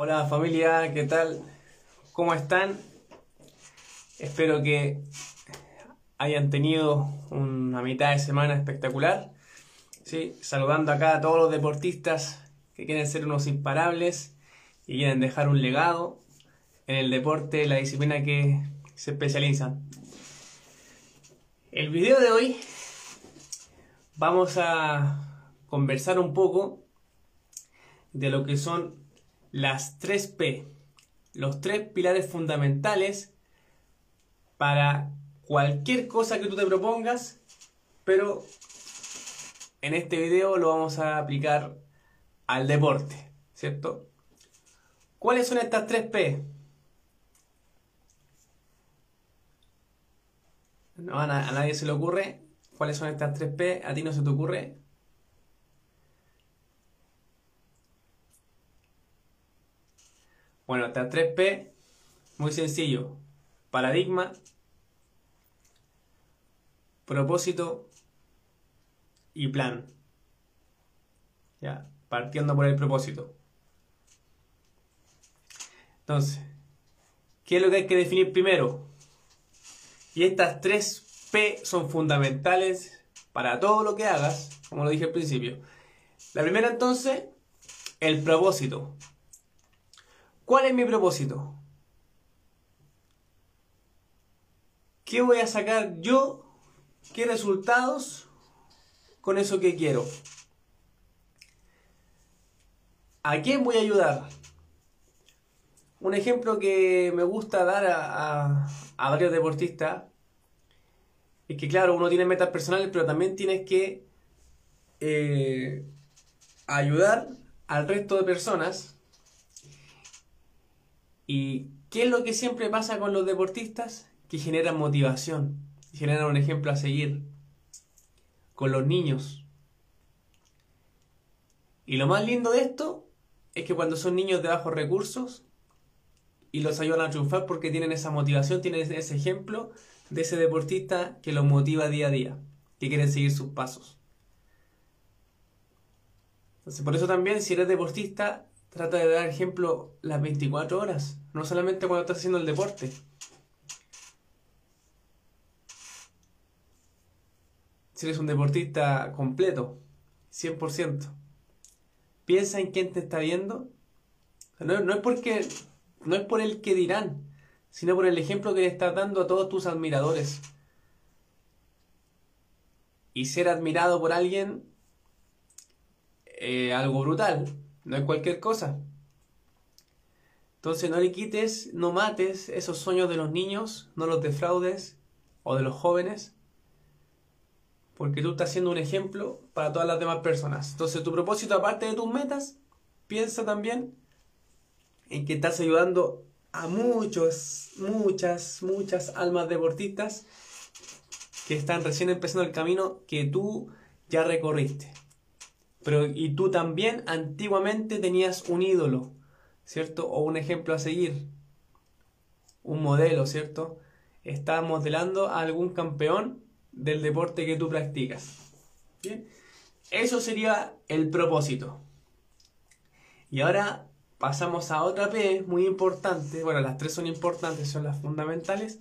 Hola familia, ¿qué tal? ¿Cómo están? Espero que hayan tenido una mitad de semana espectacular. ¿sí? Saludando acá a todos los deportistas que quieren ser unos imparables y quieren dejar un legado en el deporte, la disciplina que se especializan. El video de hoy vamos a conversar un poco de lo que son las 3P, los tres pilares fundamentales para cualquier cosa que tú te propongas, pero en este video lo vamos a aplicar al deporte, ¿cierto? ¿Cuáles son estas 3P? No, a, nadie se le ocurre. ¿Cuáles son estas 3P? ¿A ti no se te ocurre? Bueno, estas 3P, muy sencillo. Paradigma, propósito y plan. Ya, partiendo por el propósito. Entonces, ¿qué es lo que hay que definir primero? Y estas 3P son fundamentales para todo lo que hagas, como lo dije al principio. La primera entonces, el propósito. ¿Cuál es mi propósito? ¿Qué voy a sacar yo? ¿Qué resultados con eso que quiero? ¿A quién voy a ayudar? Un ejemplo que me gusta dar a, varios deportistas es que, claro, uno tiene metas personales, pero también tienes que eh, ayudar al resto de personas ¿Y qué es lo que siempre pasa con los deportistas? Que generan motivación, generan un ejemplo a seguir con los niños. Y lo más lindo de esto es que cuando son niños de bajos recursos y los ayudan a triunfar porque tienen esa motivación, tienen ese ejemplo de ese deportista que los motiva día a día, que quieren seguir sus pasos. Entonces, por eso también, si eres deportista, Trata de dar ejemplo las 24 horas, no solamente cuando estás haciendo el deporte. Si eres un deportista completo, 100%, piensa en quién te está viendo. No, es porque, no es por el que dirán, sino por el ejemplo que le estás dando a todos tus admiradores. Y ser admirado por alguien, eh, algo brutal no es cualquier cosa. Entonces no le quites, no mates esos sueños de los niños, no los defraudes o de los jóvenes, porque tú estás siendo un ejemplo para todas las demás personas. Entonces tu propósito, aparte de tus metas, piensa también en que estás ayudando a muchos, muchas, muchas almas deportistas que están recién empezando el camino que tú ya recorriste. Pero y tú también antiguamente tenías un ídolo, ¿cierto? O un ejemplo a seguir, un modelo, ¿cierto? Estás modelando a algún campeón del deporte que tú practicas. ¿Bien? Eso sería el propósito. Y ahora pasamos a otra P muy importante, bueno, las tres son importantes, son las fundamentales,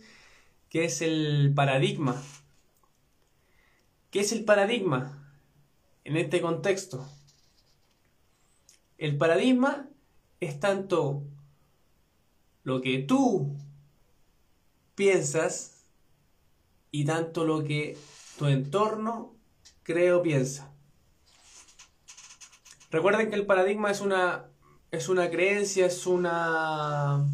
que es el paradigma. ¿Qué es el paradigma? En este contexto. El paradigma es tanto lo que tú piensas y tanto lo que tu entorno cree o piensa. Recuerden que el paradigma es una, es una creencia, es una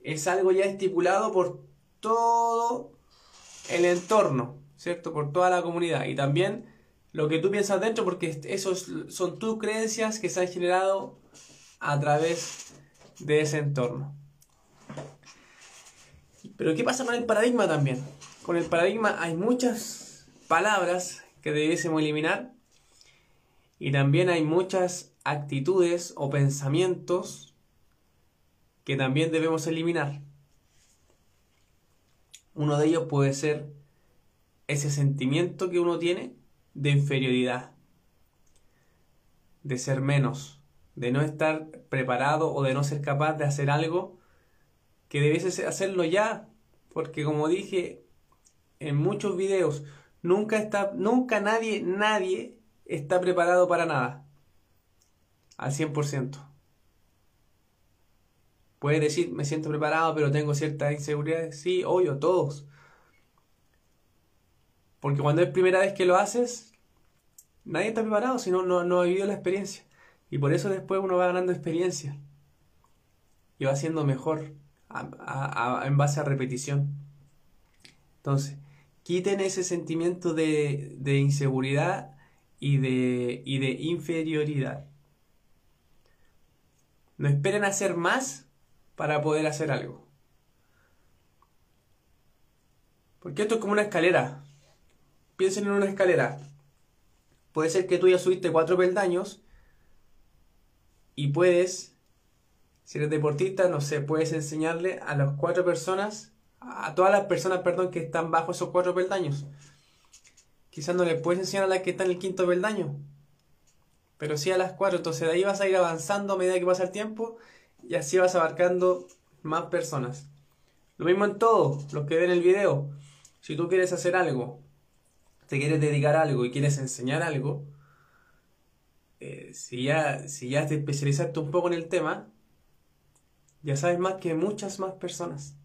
es algo ya estipulado por todo el entorno, ¿cierto? Por toda la comunidad y también lo que tú piensas dentro, porque esos son tus creencias que se han generado a través de ese entorno. Pero ¿qué pasa con el paradigma también? Con el paradigma hay muchas palabras que debiésemos eliminar y también hay muchas actitudes o pensamientos que también debemos eliminar. Uno de ellos puede ser ese sentimiento que uno tiene de inferioridad, de ser menos, de no estar preparado o de no ser capaz de hacer algo que debes hacerlo ya, porque como dije en muchos videos, nunca está nunca nadie nadie está preparado para nada al 100%. Puedes decir, me siento preparado, pero tengo ciertas inseguridades. Sí, obvio, todos. Porque cuando es primera vez que lo haces, nadie está preparado si no, no, ha vivido la experiencia. Y por eso después uno va ganando experiencia. Y va siendo mejor en base a repetición. Entonces, quiten ese sentimiento de, inseguridad y de, y de inferioridad. No esperen hacer más para poder hacer algo. Porque esto es como una escalera. Piensen en una escalera. Puede ser que tú ya subiste cuatro peldaños y puedes, si eres deportista, no sé, puedes enseñarle a las cuatro personas, a todas las personas, perdón, que están bajo esos cuatro peldaños. Quizás no le puedes enseñar a las que están en el quinto peldaño, pero sí a las cuatro. Entonces de ahí vas a ir avanzando a medida que pasa el tiempo y así vas abarcando más personas. Lo mismo en todo, los que ven el video. Si tú quieres hacer algo, te quieres dedicar a algo y quieres enseñar algo, eh, si, ya, si ya te especializaste un poco en el tema, ya sabes más que muchas más personas.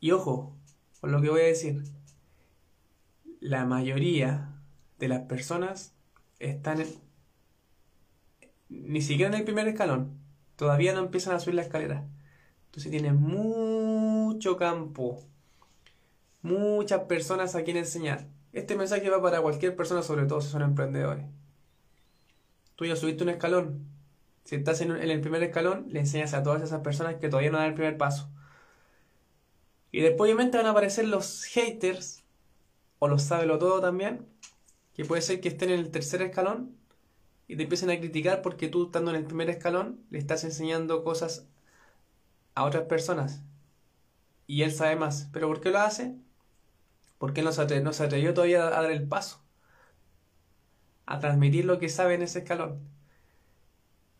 Y ojo con lo que voy a decir. La mayoría de las personas están ni siquiera en el primer escalón todavía no empiezan a subir la escalera. Entonces tienes mucho campo, muchas personas a quien enseñar. Este mensaje va para cualquier persona, sobre todo si son emprendedores. Tú ya subiste un escalón. Si estás en, el primer escalón, le enseñas a todas esas personas que todavía no dan el primer paso. Y después obviamente van a aparecer los haters, o los sábelo todo también, que puede ser que estén en el tercer escalón y te empiezan a criticar porque tú estando en el primer escalón le estás enseñando cosas a otras personas y él sabe más. ¿Pero por qué lo hace? Porque no se, no se atrevió todavía a dar el paso, a transmitir lo que sabe en ese escalón.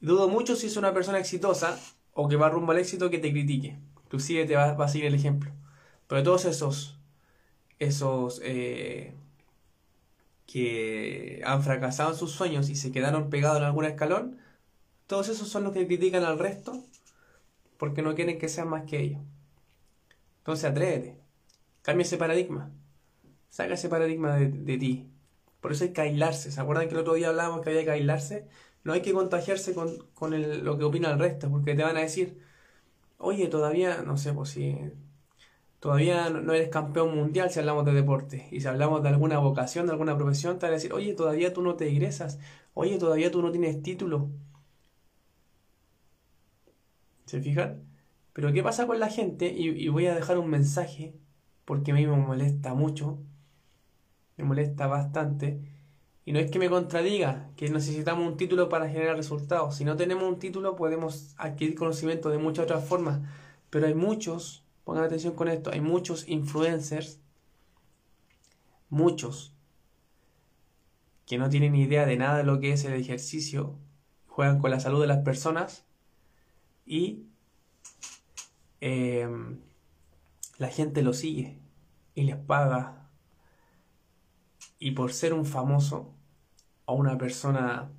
Dudo mucho si es una persona exitosa o que va rumbo al éxito que te critique. Inclusive te va, a seguir el ejemplo. Pero todos esos, esos eh, que han fracasado en sus sueños y se quedaron pegados en algún escalón, todos esos son los que critican al resto porque no quieren que sean más que ellos. Entonces atrévete, cambia ese paradigma, saca ese paradigma de, ti. Por eso hay que aislarse. ¿Se acuerdan que el otro día hablábamos que había que aislarse? No hay que contagiarse con, lo que opina el resto, porque te van a decir, oye, todavía, no sé, pues si todavía no eres campeón mundial si hablamos de deporte. Y si hablamos de alguna vocación, de alguna profesión, te van a decir, oye, todavía tú no te egresas. Oye, todavía tú no tienes título. ¿Se fijan? Pero ¿qué pasa con la gente? Y, voy a dejar un mensaje, porque a mí me molesta mucho. Me molesta bastante. Y no es que me contradiga que necesitamos un título para generar resultados. Si no tenemos un título podemos adquirir conocimiento de muchas otras formas. Pero hay muchos Pongan atención con esto. Hay muchos influencers, muchos, que no tienen idea de nada de lo que es el ejercicio, juegan con la salud de las personas y em, la gente lo sigue y les paga. Y por ser un famoso o una persona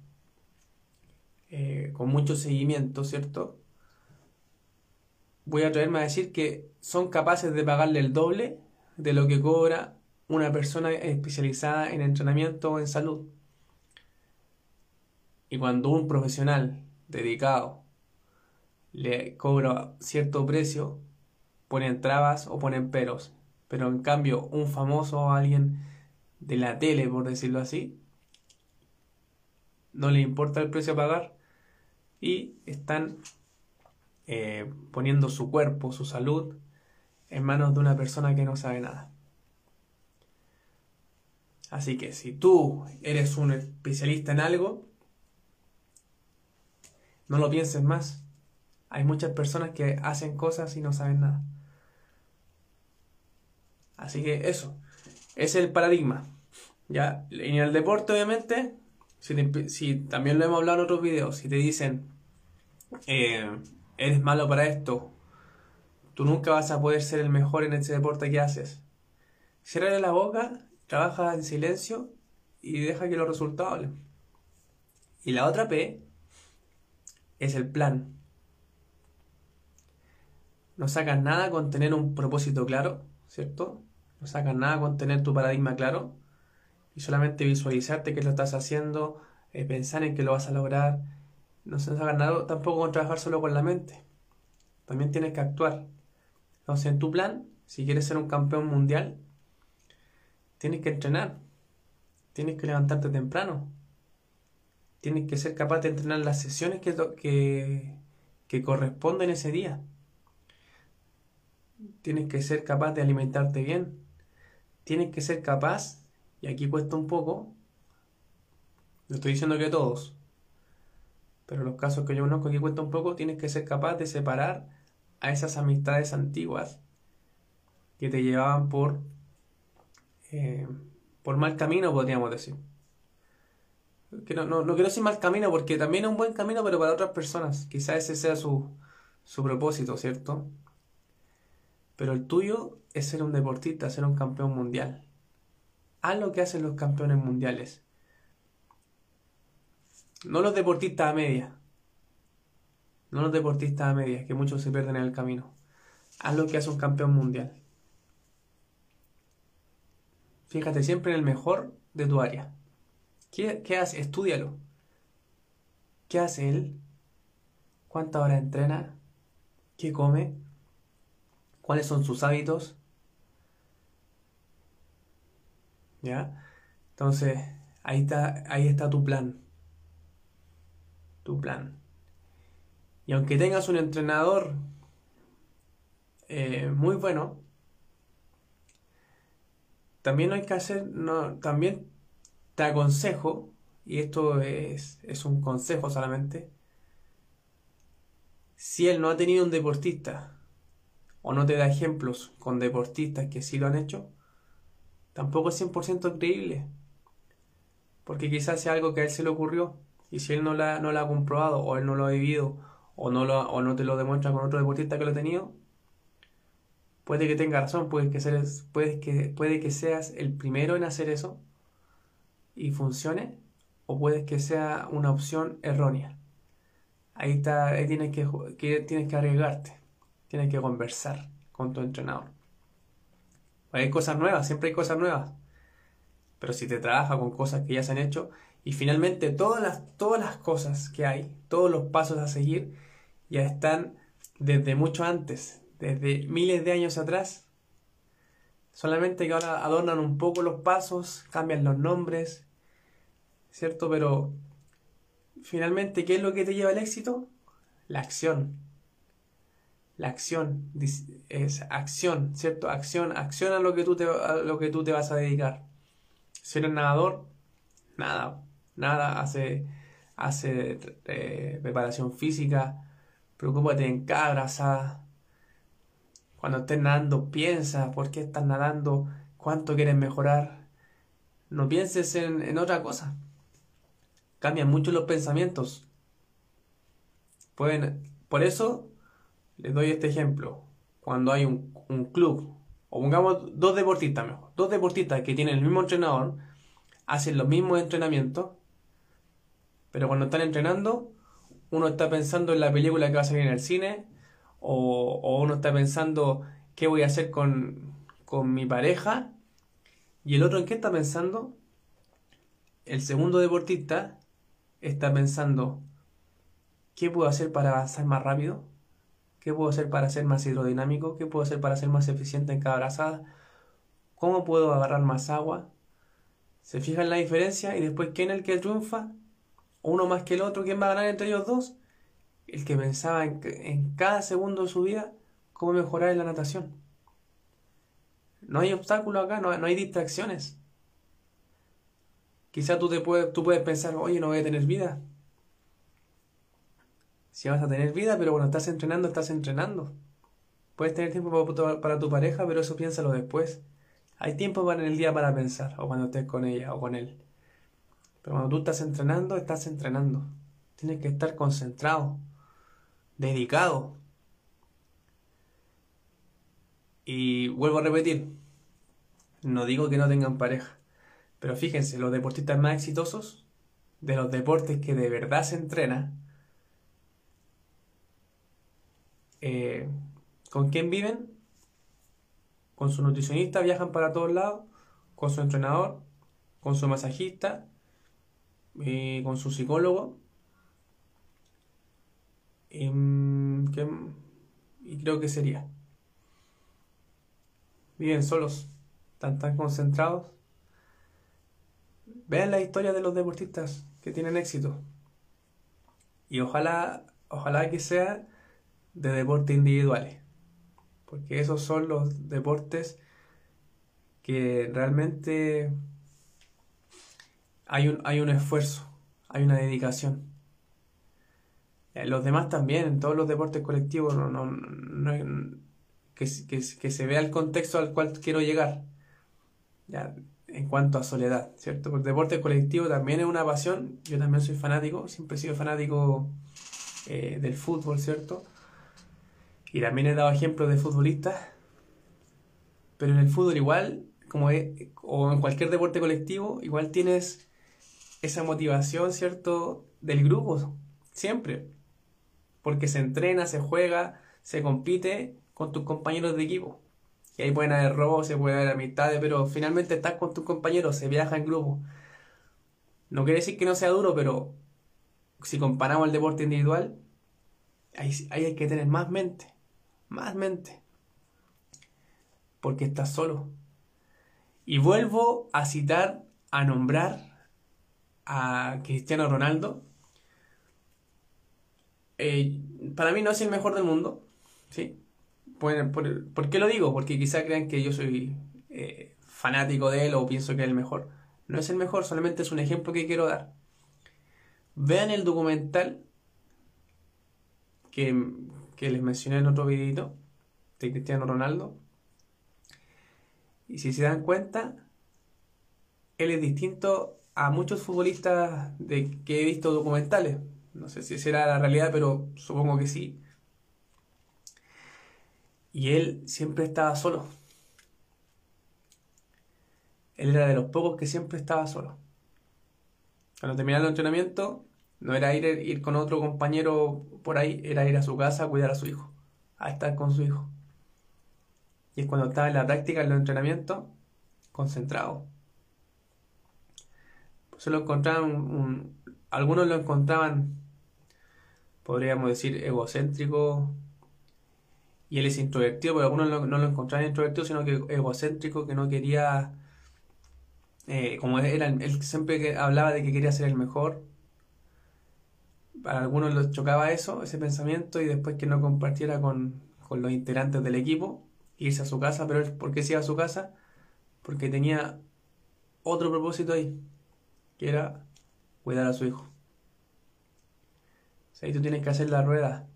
eh, con mucho seguimiento, ¿cierto? voy a atreverme a decir que son capaces de pagarle el doble de lo que cobra una persona especializada en entrenamiento o en salud. Y cuando un profesional dedicado le cobra cierto precio, ponen trabas o ponen peros. Pero en cambio, un famoso o alguien de la tele, por decirlo así, no le importa el precio a pagar y están eh, poniendo su cuerpo, su salud, en manos de una persona que no sabe nada. Así que si tú eres un especialista en algo, no lo pienses más. Hay muchas personas que hacen cosas y no saben nada. Así que eso, es el paradigma. ¿ya? En el deporte, obviamente, Si, también lo hemos hablado en otros videos, si te dicen, eh, eres malo para esto, tú nunca vas a poder ser el mejor en ese deporte que haces. Cierra la boca, trabaja en silencio y deja que los resultados hablen. Y la otra P es el plan. No sacas nada con tener un propósito claro, ¿cierto? No sacas nada con tener tu paradigma claro y solamente visualizarte que lo estás haciendo, eh, pensar en que lo vas a lograr. No se sacas nada tampoco con trabajar solo con la mente. También tienes que actuar. Entonces, en tu plan, si quieres ser un campeón mundial, tienes que entrenar. Tienes que levantarte temprano. Tienes que ser capaz de entrenar las sesiones que, que, que corresponden ese día. Tienes que ser capaz de alimentarte bien. Tienes que ser capaz, y aquí cuesta un poco, no estoy diciendo que todos, pero los casos que yo conozco aquí cuesta un poco, tienes que ser capaz de separar a esas amistades antiguas que te llevaban por, eh, por mal camino, podríamos decir. Que no, no, quiero decir mal camino porque también es un buen camino, pero para otras personas. Quizás ese sea su, su propósito, ¿cierto? Pero el tuyo es ser un deportista, ser un campeón mundial. Haz lo que hacen los campeones mundiales. No los deportistas a media. No los deportistas a media, que muchos se pierden en el camino. Haz lo que hace un campeón mundial. Fíjate siempre en el mejor de tu área. ¿Qué, qué hace? Estúdialo. ¿Qué hace él? ¿Cuántas horas entrena? ¿Qué come? cuáles son sus hábitos. ¿Ya? Entonces, ahí está, ahí está tu plan. Tu plan. Y aunque tengas un entrenador eh, muy bueno, también hay que hacer, no, también te aconsejo, y esto es, es un consejo solamente, si él no ha tenido un deportista o no te da ejemplos con deportistas que sí lo han hecho, tampoco es 100% creíble. Porque quizás sea algo que a él se le ocurrió y si él no lo no ha comprobado o él no lo ha vivido o no, lo, o no te lo demuestra con otro deportista que lo ha tenido, puede que tenga razón, puede que, seas, puede, que, puede que seas el primero en hacer eso y funcione o puede que sea una opción errónea. Ahí, está, ahí tienes, que, que, tienes que arriesgarte. Tienes que conversar con tu entrenador. Hay cosas nuevas, siempre hay cosas nuevas. Pero si te trabaja con cosas que ya se han hecho y finalmente todas las, todas las cosas que hay, todos los pasos a seguir, ya están desde mucho antes, desde miles de años atrás. Solamente que ahora adornan un poco los pasos, cambian los nombres, ¿cierto? Pero finalmente, ¿qué es lo que te lleva al éxito? La acción. La acción es acción, ¿cierto? Acción, acción a lo que tú te, lo que tú te vas a dedicar. Si eres nadador, nada, nada, hace, hace eh, preparación física, preocúpate en cada brazada. Cuando estés nadando, piensa por qué estás nadando, cuánto quieres mejorar. No pienses en, en otra cosa. Cambian mucho los pensamientos. Pueden, por eso les doy este ejemplo. Cuando hay un, club, o pongamos dos deportistas mejor, dos deportistas que tienen el mismo entrenador, hacen los mismos entrenamientos, pero cuando están entrenando, uno está pensando en la película que va a salir en el cine, o, uno está pensando qué voy a hacer con, con mi pareja, y el otro en qué está pensando. El segundo deportista está pensando qué puedo hacer para avanzar más rápido, ¿Qué puedo hacer para ser más hidrodinámico? ¿Qué puedo hacer para ser más eficiente en cada brazada? ¿Cómo puedo agarrar más agua? ¿Se fijan la diferencia? Y después, ¿quién es el que triunfa? ¿Uno más que el otro? ¿Quién va a ganar entre ellos dos? El que pensaba en, cada segundo de su vida cómo mejorar en la natación. No hay obstáculo acá, no, hay distracciones. Quizá tú, te puedes, tú puedes pensar, oye, no voy a tener vida si vas a tener vida, pero cuando estás entrenando, estás entrenando. Puedes tener tiempo para tu pareja, pero eso piénsalo después. Hay tiempo para en el día para pensar, o cuando estés con ella o con él. Pero cuando tú estás entrenando, estás entrenando. Tienes que estar concentrado, dedicado. Y vuelvo a repetir, no digo que no tengan pareja, pero fíjense, los deportistas más exitosos, de los deportes que de verdad se entrena, eh, ¿con quién viven? Con su nutricionista, viajan para todos lados, con su entrenador, con su masajista, y con su psicólogo. Y, mm, y creo que sería. Viven solos, están tan concentrados. Vean la historia de los deportistas que tienen éxito. Y ojalá, ojalá que sea de deportes individuales. Porque esos son los deportes que realmente hay un, hay un esfuerzo, hay una dedicación. Eh, los demás también, en todos los deportes colectivos, no, no, que, se vea el contexto al cual quiero llegar. Ya, en cuanto a soledad, ¿cierto? Porque el deporte colectivo también es una pasión. Yo también soy fanático, siempre he sido fanático eh, del fútbol, ¿cierto? Y también he dado ejemplos de futbolistas. Pero en el fútbol igual, como o en cualquier deporte colectivo, igual tienes esa motivación, ¿cierto? Del grupo, siempre. Porque se entrena, se juega, se compite con tus compañeros de equipo. Y ahí pueden haber robos, se puede haber amistades, pero finalmente estás con tus compañeros, se viaja en grupo. No quiere decir que no sea duro, pero si comparamos el deporte individual, ahí, ahí hay que tener más mente, más mente. Porque estás solo. Y vuelvo a citar, a nombrar a Cristiano Ronaldo. Eh, para mí no es el mejor del mundo, ¿sí? ¿Por, qué lo digo? Porque quizá crean que yo soy eh, fanático de él o pienso que es el mejor. No es el mejor, solamente es un ejemplo que quiero dar. Vean el documental que, que les mencioné en otro videito de Cristiano Ronaldo. Y si se dan cuenta, él es distinto a muchos futbolistas de que he visto documentales. No sé si será la realidad, pero supongo que sí. Y él siempre estaba solo. Él era de los pocos que siempre estaba solo. Cuando terminaba el entrenamiento, no era ir, ir con otro compañero por ahí, era ir a su casa a cuidar a su hijo, a estar con su hijo. Y es cuando estaba en la práctica, en el entrenamiento, concentrado se lo encontraban, algunos lo encontraban, podríamos decir, egocéntrico, y él es introvertido, pero algunos no lo encontraban introvertido, sino que egocéntrico, que no quería, eh, como era, él siempre hablaba de que quería ser el mejor, para algunos les chocaba eso, ese pensamiento, y después que no compartiera con, con los integrantes del equipo, irse a su casa, pero él, ¿por qué iba a su casa? Porque tenía otro propósito ahí que era cuidar a su hijo. O ahí tú tienes que hacer la rueda,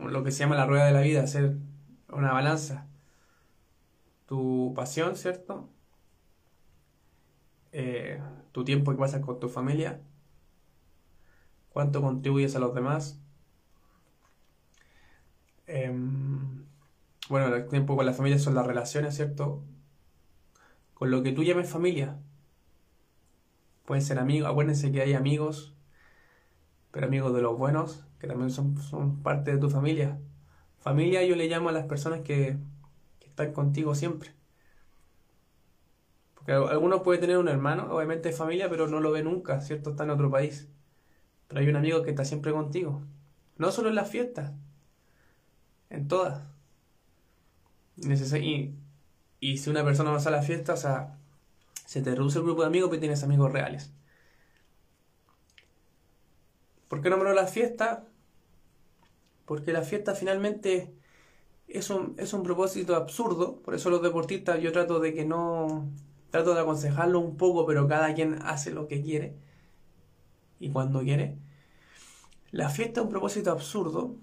lo que se llama la rueda de la vida, hacer una balanza. Tu pasión, ¿cierto? Eh, tu tiempo que pasas con tu familia, cuánto contribuyes a los demás. Em, bueno, el tiempo con la familia son las relaciones, ¿cierto? Con lo que tú llames familia, Pueden ser amigos, acuérdense que hay amigos, pero amigos de los buenos, que también son, son parte de tu familia. Familia yo le llamo a las personas que, están contigo siempre. Porque alguno puede tener un hermano, obviamente es familia, pero no lo ve nunca, ¿cierto? Está en otro país. Pero hay un amigo que está siempre contigo. No solo en las fiestas, en todas. Y, y si una persona va a la fiesta, o sea, se te reduce el grupo de amigos, pero tienes amigos reales. ¿Por qué nombró la fiesta? Porque la fiesta finalmente es un, es un propósito absurdo. Por eso los deportistas yo trato de que no... Trato de aconsejarlo un poco, pero cada quien hace lo que quiere y cuando quiere. La fiesta es un propósito absurdo.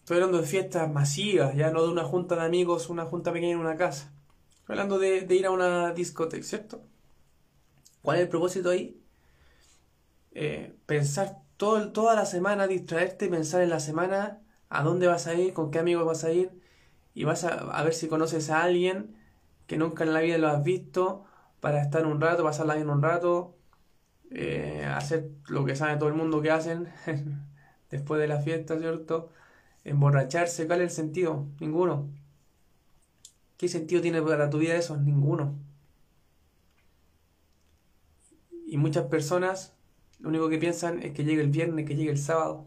Estoy hablando de fiestas masivas, ya no de una junta de amigos, una junta pequeña en una casa. Estoy hablando de, ir a una discoteca, ¿cierto? ¿Cuál es el propósito ahí? eh, pensar todo, toda la semana, distraerte, pensar en la semana, a dónde vas a ir, con qué amigos vas a ir, y vas a, ver si conoces a alguien que nunca en la vida lo has visto, para estar un rato, pasarla bien un rato, eh, hacer lo que sabe todo el mundo que hacen después de la fiesta, ¿cierto? Emborracharse, ¿cuál es el sentido? Ninguno. ¿Qué sentido tiene para tu vida eso? Ninguno. Y muchas personas lo único que piensan es que llegue el viernes, que llegue el sábado.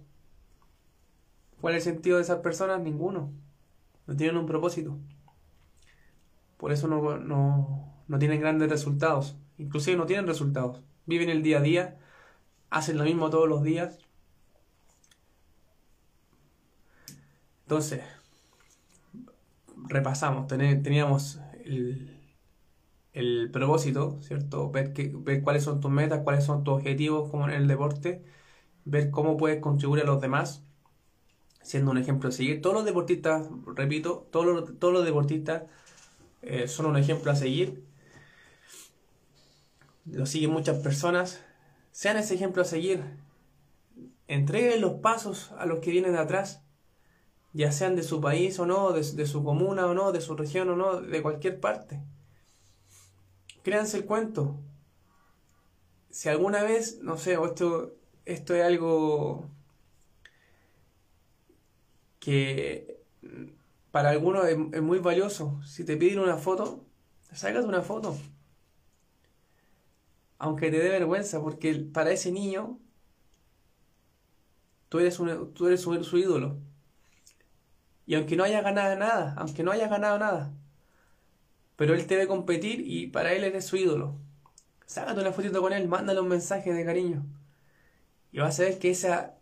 ¿Cuál es el sentido de esas personas? Ninguno. No tienen un propósito. Por eso no, no, tienen grandes resultados. Inclusive no tienen resultados. Viven el día a día, hacen lo mismo todos los días. Entonces, repasamos. Teníamos el, el propósito, ¿cierto? Ver, ver cuáles son tus metas, cuáles son tus objetivos como en el deporte, ver cómo puedes contribuir a los demás, siendo un ejemplo a seguir. Todos los deportistas, repito, todos los, todos los deportistas eh, son un ejemplo a seguir. Lo siguen muchas personas. Sean ese ejemplo a seguir. Entreguen los pasos a los que vienen de atrás, ya sean de su país o no, de su comuna o no, de su región o no, de cualquier parte créanse el cuento. Si alguna vez, no sé, esto, esto es algo que para algunos es, muy valioso. Si te piden una foto, sacas una foto. Aunque te dé vergüenza, porque para ese niño tú eres, tú eres su, su ídolo. Y aunque no haya ganado nada, aunque no haya ganado nada, pero él te ve competir y para él eres su ídolo. Sácate una fotito con él, mándale un mensaje de cariño. Y vas a ver que esa,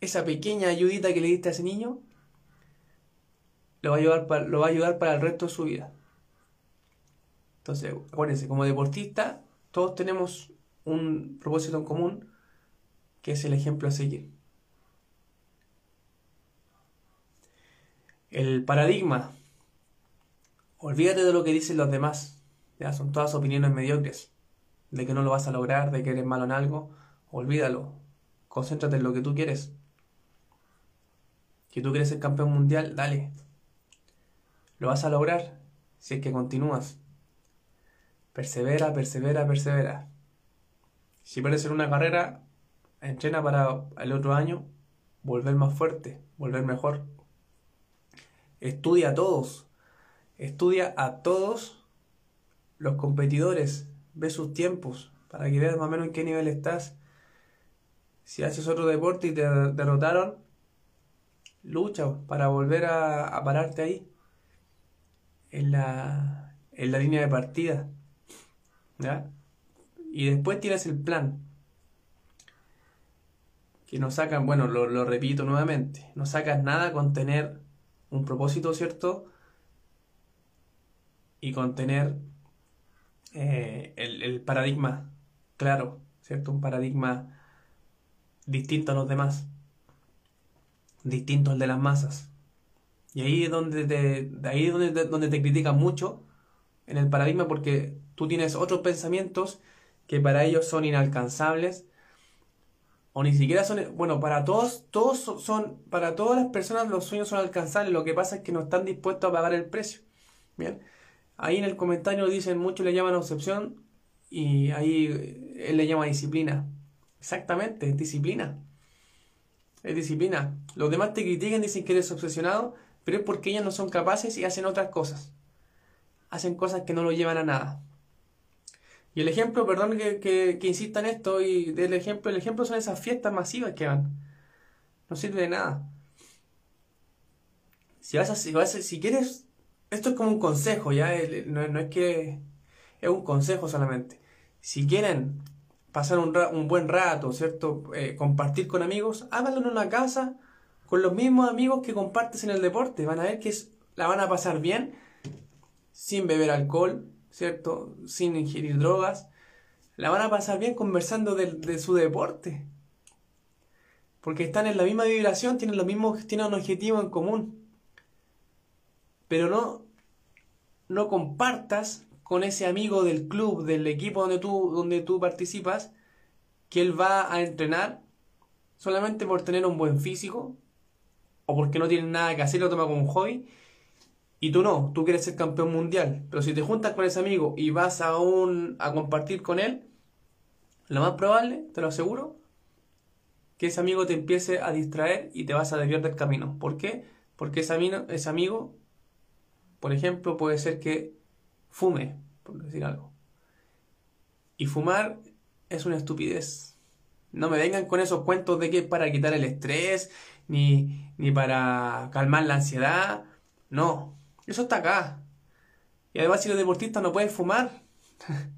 esa pequeña ayudita que le diste a ese niño lo va, a ayudar para, lo va a ayudar para el resto de su vida. Entonces, acuérdense, como deportista, todos tenemos un propósito en común que es el ejemplo a seguir. El paradigma Olvídate de lo que dicen los demás. Ya son todas opiniones mediocres. De que no lo vas a lograr, de que eres malo en algo. Olvídalo. Concéntrate en lo que tú quieres. Que tú quieres ser campeón mundial, dale. Lo vas a lograr si es que continúas. Persevera, persevera, persevera. Si puedes ser una carrera, entrena para el otro año volver más fuerte, volver mejor. Estudia a todos, Estudia a todos los competidores, ve sus tiempos para que veas más o menos en qué nivel estás. Si haces otro deporte y te derrotaron, lucha para volver a, pararte ahí, en la, en la línea de partida. Y después tienes el plan. Que no sacan, bueno, lo, lo repito nuevamente, no sacas nada con tener un propósito, ¿cierto? y contener eh, el, paradigma claro, ¿cierto? Un paradigma distinto a los demás, distinto al de las masas. Y ahí es donde te, ahí es donde donde te critican mucho en el paradigma porque tú tienes otros pensamientos que para ellos son inalcanzables o ni siquiera son, bueno, para todos, todos son, para todas las personas los sueños son alcanzables, lo que pasa es que no están dispuestos a pagar el precio. Bien, Ahí en el comentario dicen, muchos le llaman obsesión y ahí él le llama disciplina. Exactamente, es disciplina. Es disciplina. Los demás te critican, dicen que eres obsesionado, pero es porque ellos no son capaces y hacen otras cosas. Hacen cosas que no lo llevan a nada. Y el ejemplo, perdón que, que, insista en esto, y del ejemplo, el ejemplo son esas fiestas masivas que van. No sirve de nada. Si vas a, si, vas si quieres esto es como un consejo, ya no, es que es un consejo solamente. Si quieren pasar un, un buen rato, ¿cierto? Eh, compartir con amigos, háganlo en una casa con los mismos amigos que compartes en el deporte. Van a ver que la van a pasar bien, sin beber alcohol, ¿cierto? Sin ingerir drogas. La van a pasar bien conversando de, de su deporte. Porque están en la misma vibración, tienen, los mismos, tienen un objetivo en común pero no, no compartas con ese amigo del club, del equipo donde tú, donde tú participas, que él va a entrenar solamente por tener un buen físico o porque no tiene nada que hacer, lo toma como un hobby. Y tú no, tú quieres ser campeón mundial. Pero si te juntas con ese amigo y vas a, un, a compartir con él, lo más probable, te lo aseguro, que ese amigo te empiece a distraer y te vas a desviar del camino. ¿Por qué? Porque ese amigo, ese amigo, por ejemplo, puede ser que fume, por decir algo. Y fumar es una estupidez. No me vengan con esos cuentos de que es para quitar el estrés, ni, ni para calmar la ansiedad. No, eso está acá. Y además si los deportistas no pueden fumar.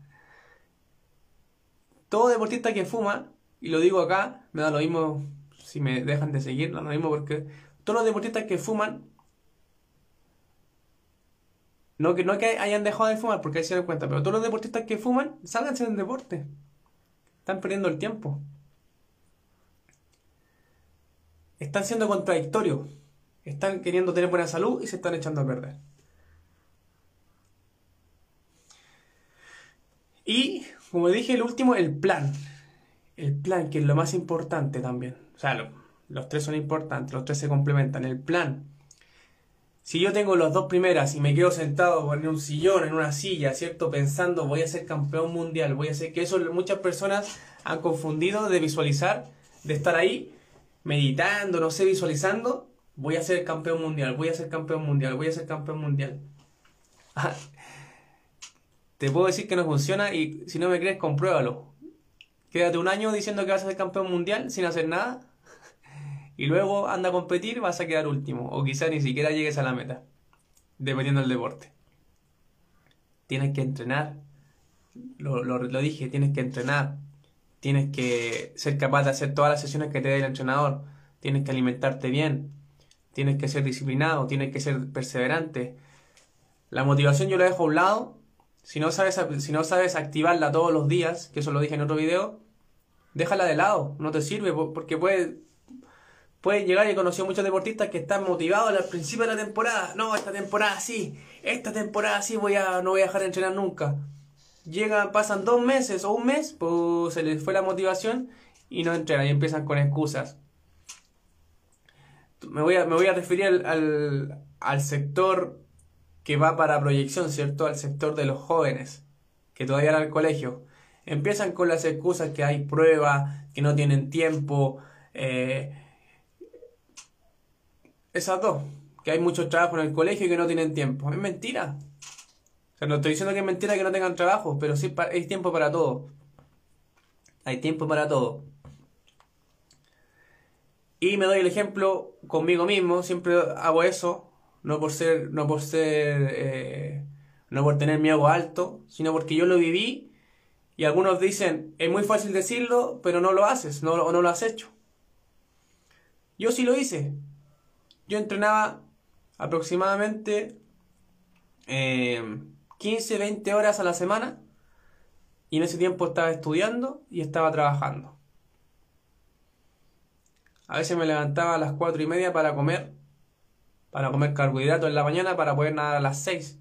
Todo deportista que fuma y lo digo acá, me da lo mismo si me dejan de seguir, no da lo mismo porque todos los deportistas que fuman, no que, no que hayan dejado de fumar, porque ahí se dan cuenta, pero todos los deportistas que fuman, sálganse del deporte. Están perdiendo el tiempo. Están siendo contradictorios. Están queriendo tener buena salud y se están echando a perder. Y, como dije, el último, el plan el plan, que es lo más importante también. O sea, los tres son importantes, los tres se complementan. El plan. Si yo tengo las dos primeras y me quedo sentado en un sillón, en una silla, ¿cierto? Pensando, voy a ser campeón mundial, voy a ser que eso muchas personas han confundido de visualizar, de estar ahí, meditando, no sé, visualizando, voy a ser campeón mundial, voy a ser campeón mundial, voy a ser campeón mundial. Te puedo decir que no funciona y si no me crees, compruébalo. Quédate un año diciendo que vas a ser campeón mundial sin hacer nada. Y luego anda a competir, vas a quedar último. O quizá ni siquiera llegues a la meta. Dependiendo del deporte. Tienes que entrenar. Lo, lo, dije, tienes que entrenar. Tienes que ser capaz de hacer todas las sesiones que te dé el entrenador. Tienes que alimentarte bien. Tienes que ser disciplinado. Tienes que ser perseverante. La motivación yo la dejo a un lado. Si no sabes, si no sabes activarla todos los días, que eso lo dije en otro video, déjala de lado, no te sirve porque puede, puede llegar y he conocido muchos deportistas que están motivados al principio de la temporada. No, esta temporada sí, esta temporada sí voy a, no voy a dejar de entrenar nunca. Llegan, pasan dos meses o un mes, pues se les fue la motivación y no entrenan y empiezan con excusas. Me voy a, me voy a referir al, al, sector que va para proyección, ¿cierto? Al sector de los jóvenes, que todavía van al colegio. Empiezan con las excusas que hay pruebas, que no tienen tiempo. Eh, esas dos, que hay mucho trabajo en el colegio y que no tienen tiempo. Es mentira. O sea, no estoy diciendo que es mentira que no tengan trabajo, pero sí hay tiempo para todo. Hay tiempo para todo. Y me doy el ejemplo conmigo mismo, siempre hago eso. No por ser, no por ser, eh, no por tener mi ego alto, sino porque yo lo viví y algunos dicen, es muy fácil decirlo, pero no lo haces, no, no lo has hecho. Yo sí lo hice. Yo entrenaba aproximadamente 15, eh, 20 horas a la semana y en ese tiempo estaba estudiando y estaba trabajando. A veces me levantaba a las 4 y media para comer, para comer carbohidratos en la mañana para poder nadar a las 6.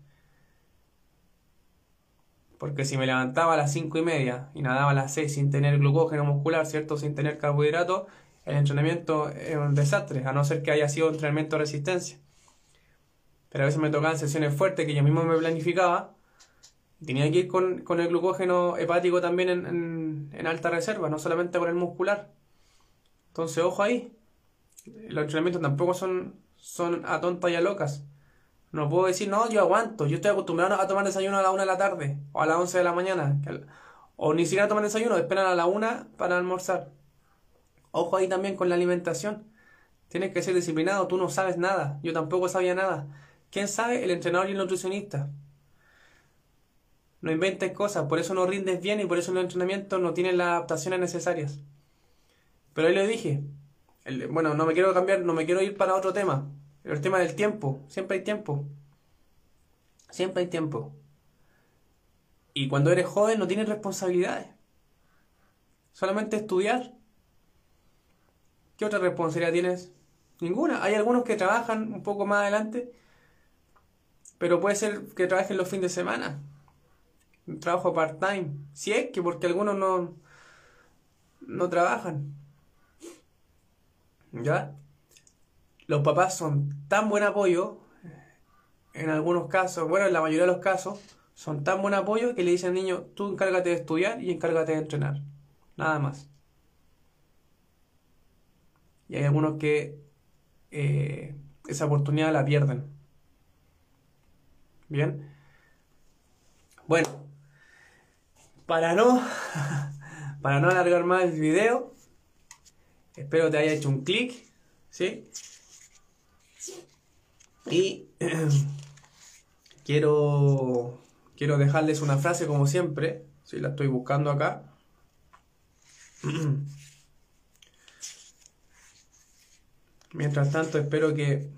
Porque si me levantaba a las 5 y media y nadaba a las 6 sin tener glucógeno muscular, ¿cierto? Sin tener carbohidratos, el entrenamiento es un desastre, a no ser que haya sido entrenamiento de resistencia. Pero a veces me tocaban sesiones fuertes que yo mismo me planificaba. Tenía que ir con, el glucógeno hepático también en, en, alta reserva, no solamente con el muscular. Entonces, ojo ahí. Los entrenamientos tampoco son, son a tontas y a locas. No puedo decir, no, yo aguanto. Yo estoy acostumbrado a tomar desayuno a la 1 de la tarde o a las 11 de la mañana. O ni siquiera toman desayuno, esperan a la 1 para almorzar. Ojo ahí también con la alimentación. Tienes que ser disciplinado, tú no sabes nada. Yo tampoco sabía nada. ¿Quién sabe? El entrenador y el nutricionista. No inventes cosas, por eso no rindes bien y por eso el entrenamiento no tienen las adaptaciones necesarias. Pero ahí lo dije. bueno, no me quiero cambiar, no me quiero ir para otro tema. El tema del tiempo, siempre hay tiempo. Siempre hay tiempo. Y cuando eres joven no tienes responsabilidades. Solamente estudiar. ¿Qué otra responsabilidad tienes? Ninguna. Hay algunos que trabajan un poco más adelante, pero puede ser que trabajen los fines de semana. Un trabajo part-time. Si es que porque algunos no, no trabajan. ¿Ya? Los papás son tan buen apoyo, en algunos casos, bueno, en la mayoría de los casos, son tan buen apoyo que le dicen al niño, tú encárgate de estudiar y encárgate de entrenar. Nada más. Y hay algunos que eh, esa oportunidad la pierden. Bien. Bueno, para no, para no alargar más el video, espero te haya hecho un clic, ¿sí? Y quiero, quiero dejarles una frase como siempre, si la estoy buscando acá. Mientras tanto, espero que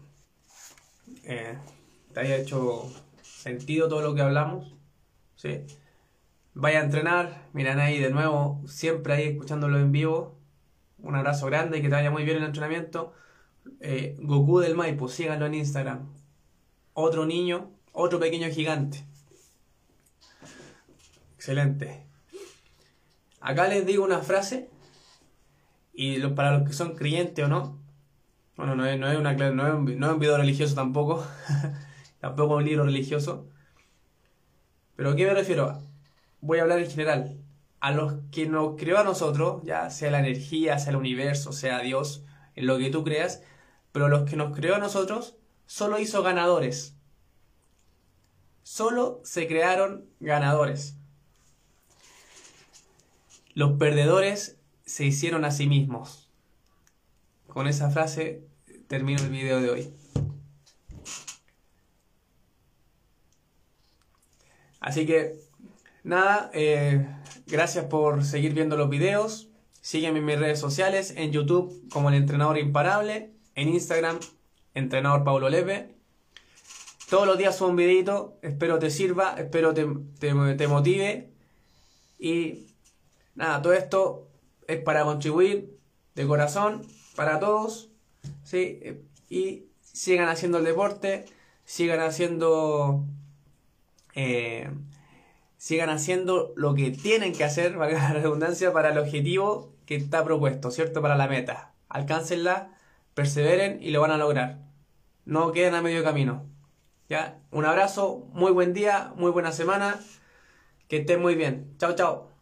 eh, te haya hecho sentido todo lo que hablamos. ¿sí? Vaya a entrenar, miran ahí de nuevo, siempre ahí escuchándolo en vivo. Un abrazo grande y que te vaya muy bien el entrenamiento. Eh, Goku del Maipo, síganlo en Instagram. Otro niño, otro pequeño gigante. Excelente. Acá les digo una frase y para los que son creyentes o no, bueno, no es, no es, una, no un, no es un video religioso tampoco, tampoco un libro religioso. Pero ¿a qué me refiero? Voy a hablar en general. A los que nos creó a nosotros, ya sea la energía, sea el universo, sea Dios, en lo que tú creas, pero los que nos creó a nosotros, solo hizo ganadores. Solo se crearon ganadores. Los perdedores se hicieron a sí mismos. Con esa frase termino el video de hoy. Así que, nada, eh, gracias por seguir viendo los videos. Sígueme en mis redes sociales, en YouTube como el entrenador imparable, en Instagram, entrenador Lepe. Todos los días subo un videito, espero te sirva, espero te, te motive. Y nada, todo esto es para contribuir de corazón para todos, ¿sí? Y sigan haciendo el deporte, sigan haciendo... Eh, sigan haciendo lo que tienen que hacer, valga la redundancia, para el objetivo que está propuesto, ¿cierto? Para la meta. Alcáncenla, perseveren y lo van a lograr. No queden a medio camino. ¿Ya? Un abrazo, muy buen día, muy buena semana. Que estén muy bien. Chao, chao.